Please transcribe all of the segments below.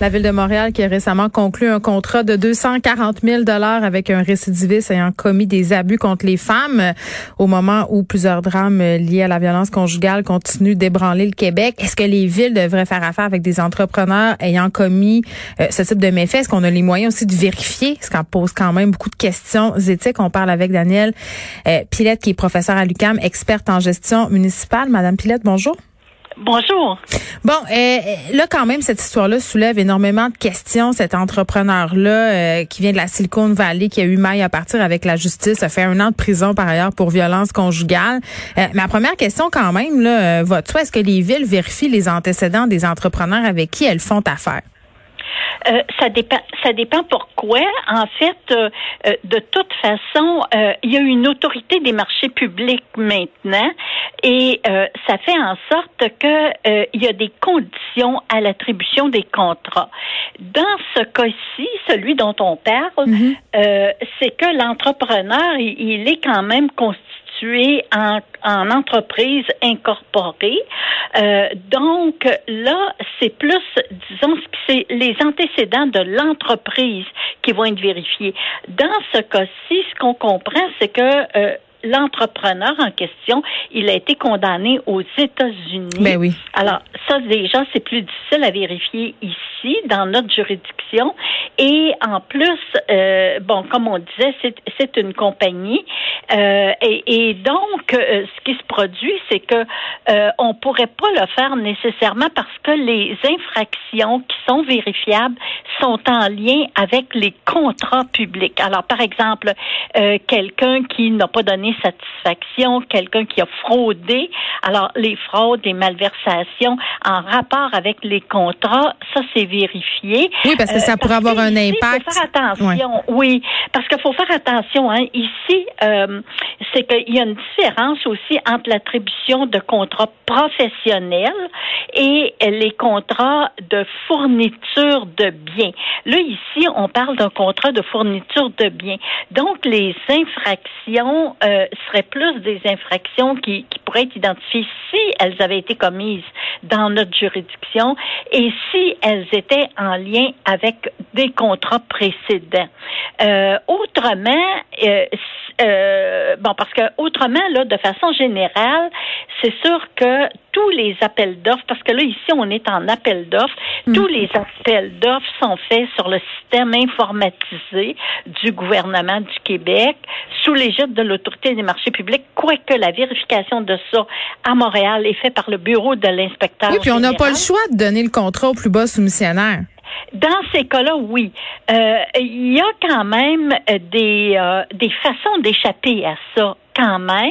La ville de Montréal qui a récemment conclu un contrat de 240 000 dollars avec un récidiviste ayant commis des abus contre les femmes au moment où plusieurs drames liés à la violence conjugale continuent d'ébranler le Québec. Est-ce que les villes devraient faire affaire avec des entrepreneurs ayant commis euh, ce type de méfaits? Est-ce qu'on a les moyens aussi de vérifier? Ce qu'on pose quand même beaucoup de questions éthiques. On parle avec Danielle euh, Pilette qui est professeure à l'UCAM, experte en gestion municipale. Madame Pilette, bonjour. Bonjour. Bon, euh, là quand même cette histoire-là soulève énormément de questions. Cet entrepreneur-là euh, qui vient de la Silicon Valley, qui a eu maille à partir avec la justice, a fait un an de prison par ailleurs pour violence conjugale. Euh, ma première question quand même, là, votre est-ce que les villes vérifient les antécédents des entrepreneurs avec qui elles font affaire? Euh, ça dépend. Ça dépend pourquoi. En fait, euh, euh, de toute façon, il y a une autorité des marchés publics maintenant, et ça fait en sorte que il y a des conditions à l'attribution des contrats. Dans ce cas-ci, celui dont on parle, mm-hmm. c'est que l'entrepreneur, il, est quand même constitué en, en entreprise incorporée. Euh, donc là, c'est plus, disons, c'est les antécédents de l'entreprise qui vont être vérifiés. Dans ce cas-ci, ce qu'on comprend, c'est que euh, l'entrepreneur en question, il a été condamné aux États-Unis. Ben oui. Alors, ça, déjà, c'est plus difficile à vérifier ici, dans notre juridiction. Et en plus, euh, bon, comme on disait, c'est une compagnie. Euh, et, donc, euh, ce qui se produit, c'est que euh, on pourrait pas le faire nécessairement parce que les infractions qui sont vérifiables sont en lien avec les contrats publics. Alors, par exemple, euh, quelqu'un qui n'a pas donné satisfaction, quelqu'un qui a fraudé. Alors, les fraudes, les malversations en rapport avec les contrats, ça, c'est vérifié. Oui, parce que ça pourrait avoir un impact. Il faut faire attention. Oui, parce qu'il faut faire attention. Hein. Ici, euh, c'est qu'il y a une différence aussi entre l'attribution de contrats professionnels et les contrats de fourniture de biens. Là, ici, on parle d'un contrat de fourniture de biens. Donc, les infractions euh, seraient plus des infractions qui, pourraient être identifiées si elles avaient été commises dans notre juridiction et si elles étaient en lien avec des contrats précédents. Euh, autrement, euh, euh, bon, parce que autrement, là, de façon générale, c'est sûr que tous les appels d'offres, parce que là, ici, on est en appel d'offres, mm. tous les appels d'offres sont faits sur le système informatisé du gouvernement du Québec, sous l'égide de l'autorité des marchés publics, quoique la vérification de ça à Montréal est faite par le bureau de l'inspecteur. Oui, puis on n'a pas le choix de donner le contrat au plus bas soumissionnaire. Dans ces cas-là, oui. Euh, il y a quand même des, euh, des façons d'échapper à ça quand même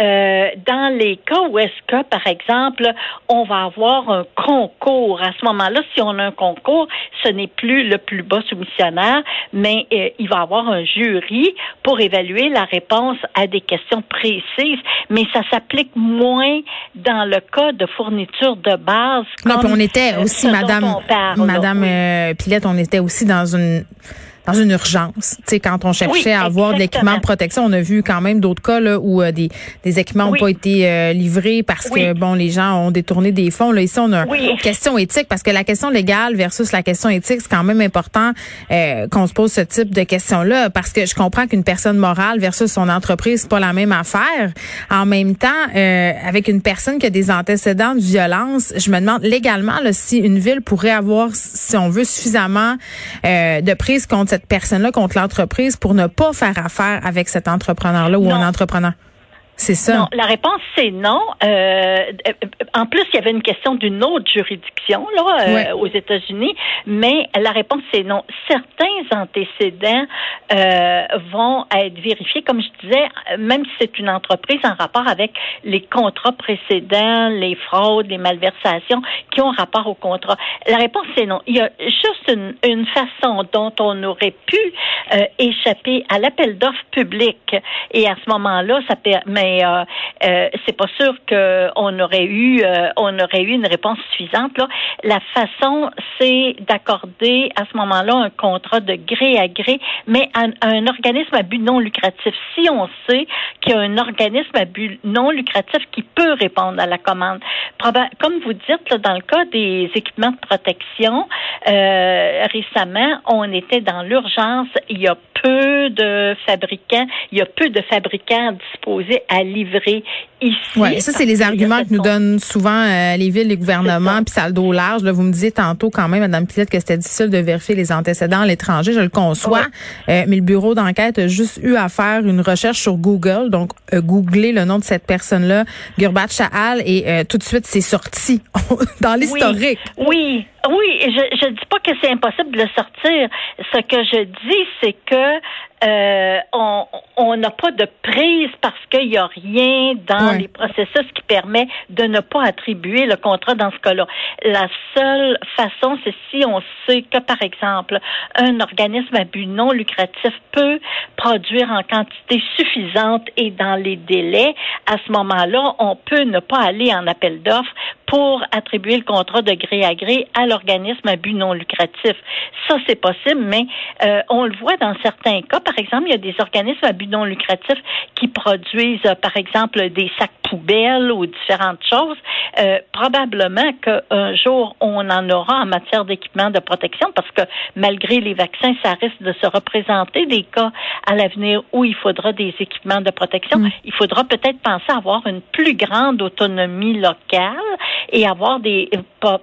euh, dans les cas où est-ce que, par exemple, on va avoir un concours. À ce moment-là, si on a un concours, ce n'est plus le plus bas soumissionnaire, mais euh, il va y avoir un jury pour évaluer la réponse à des questions précises. Mais ça s'applique moins dans le cas de fourniture de base. Non, puis on était euh, aussi, Madame, Madame Pilette, on était aussi dans une dans une urgence. Tu sais, quand on cherchait à avoir de l'équipement de protection, on a vu quand même d'autres cas là, où euh, des, des équipements n'ont pas été euh, livrés parce que bon, les gens ont détourné des fonds. Là, ici, on a une question éthique parce que la question légale versus la question éthique, c'est quand même important euh, qu'on se pose ce type de questions-là parce que je comprends qu'une personne morale versus son entreprise, c'est pas la même affaire. En même temps, avec une personne qui a des antécédents de violence, je me demande légalement là, si une ville pourrait avoir, si on veut, suffisamment de prise contre cette personne-là contre l'entreprise pour ne pas faire affaire avec cet entrepreneur-là ou un entrepreneur? C'est ça. Non, la réponse c'est non. Euh, en plus, il y avait une question d'une autre juridiction là euh, aux États-Unis, mais la réponse c'est non. Certains antécédents euh, vont être vérifiés, comme je disais, même si c'est une entreprise en rapport avec les contrats précédents, les fraudes, les malversations qui ont rapport au contrat. La réponse c'est non. Il y a juste une, une façon dont on aurait pu échapper à l'appel d'offres public, et à ce moment-là, ça permet mais euh, euh, c'est pas sûr qu'on aurait eu euh, on aurait eu une réponse suffisante. La façon, c'est d'accorder à ce moment-là un contrat de gré à gré, mais à, un organisme à but non lucratif. Si on sait qu'il y a un organisme à but non lucratif qui peut répondre à la commande, comme vous dites, dans le cas des équipements de protection, euh, récemment, on était dans l'urgence. Il y a peu de fabricants, il y a peu de fabricants disposés à livrer ici. Oui, ça, c'est les arguments que nous donnent souvent euh, les villes, les gouvernements, puis ça le dos large. Là, vous me disiez tantôt quand même, Madame Pilette, que c'était difficile de vérifier les antécédents à l'étranger. Je le conçois. Euh, mais le bureau d'enquête a juste eu à faire une recherche sur Google. Donc, euh, googler le nom de cette personne-là, Gurbat Shahal, et euh, tout de suite, c'est sorti dans l'historique. Oui, oui, je ne dis pas que c'est impossible de le sortir. Ce que je dis, c'est que euh, euh, on n'a pas de prise parce qu'il n'y a rien dans les processus qui permet de ne pas attribuer le contrat dans ce cas-là. La seule façon, c'est si on sait que, par exemple, un organisme à but non lucratif peut produire en quantité suffisante et dans les délais, à ce moment-là, on peut ne pas aller en appel d'offres pour attribuer le contrat de gré à gré à l'organisme à but non lucratif. Ça, c'est possible, mais euh, on le voit dans certains cas. Par exemple, il y a des organismes à but non lucratif qui produisent, euh, par exemple, des sacs poubelles ou différentes choses. Euh, probablement qu'un jour, on en aura en matière d'équipement de protection parce que malgré les vaccins, ça risque de se représenter des cas à l'avenir où il faudra des équipements de protection. Mm. Il faudra peut-être penser à avoir une plus grande autonomie locale et avoir des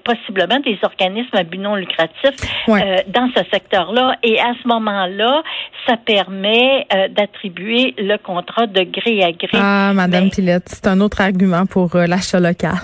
possiblement des organismes à but non lucratif euh, dans ce secteur-là. Et à ce moment-là, ça permet euh, d'attribuer le contrat de gré à gré. Ah, Madame Pilette, c'est un autre argument pour euh, l'achat local.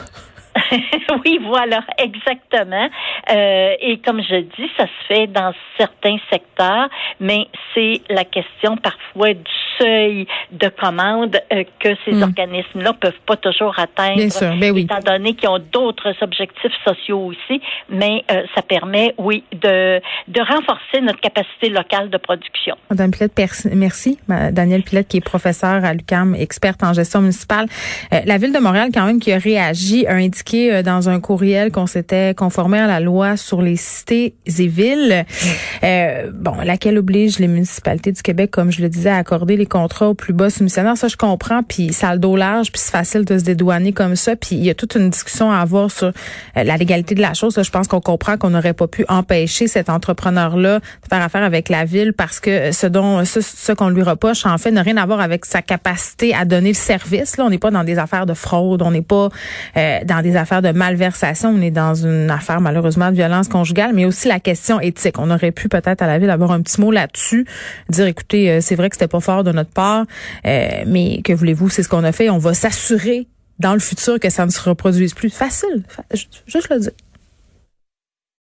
oui, voilà, exactement. Euh, et comme je dis, ça se fait dans certains secteurs, mais c'est la question parfois du seuil de commande euh, que ces hmm. organismes-là peuvent pas toujours atteindre, Bien sûr, ben oui. étant donné qu'ils ont d'autres objectifs sociaux aussi. Mais euh, ça permet, oui, de, de renforcer notre capacité locale de production. Madame Pilette, merci. Daniel Pilette, qui est professeur à l'UCAM, experte en gestion municipale. Euh, la ville de Montréal, quand même, qui a réagi, a indiqué dans un courriel qu'on s'était conformé à la loi sur les cités et villes, hmm. bon, laquelle oblige les municipalités du Québec, comme je le disais, à accorder les contrats au plus bas soumissionnaire? Ça, je comprends. Puis ça a le dos large, puis c'est facile de se dédouaner comme ça. Puis il y a toute une discussion à avoir sur euh, la légalité de la chose. je pense qu'on comprend qu'on n'aurait pas pu empêcher cet entrepreneur-là de faire affaire avec la ville parce que ce dont ce, qu'on lui reproche, en fait, n'a rien à voir avec sa capacité à donner le service. Là, on n'est pas dans des affaires de fraude, on n'est pas euh, dans des affaires de malversation, on est dans une affaire malheureusement de violence conjugale, mais aussi la question éthique. On aurait pu peut-être à la ville avoir un petit mot là-dessus, dire écoutez, euh, c'est vrai que c'était pas fort de notre part. Euh, mais que voulez-vous, c'est ce qu'on a fait. On va s'assurer dans le futur que ça ne se reproduise plus. Facile, juste le dire.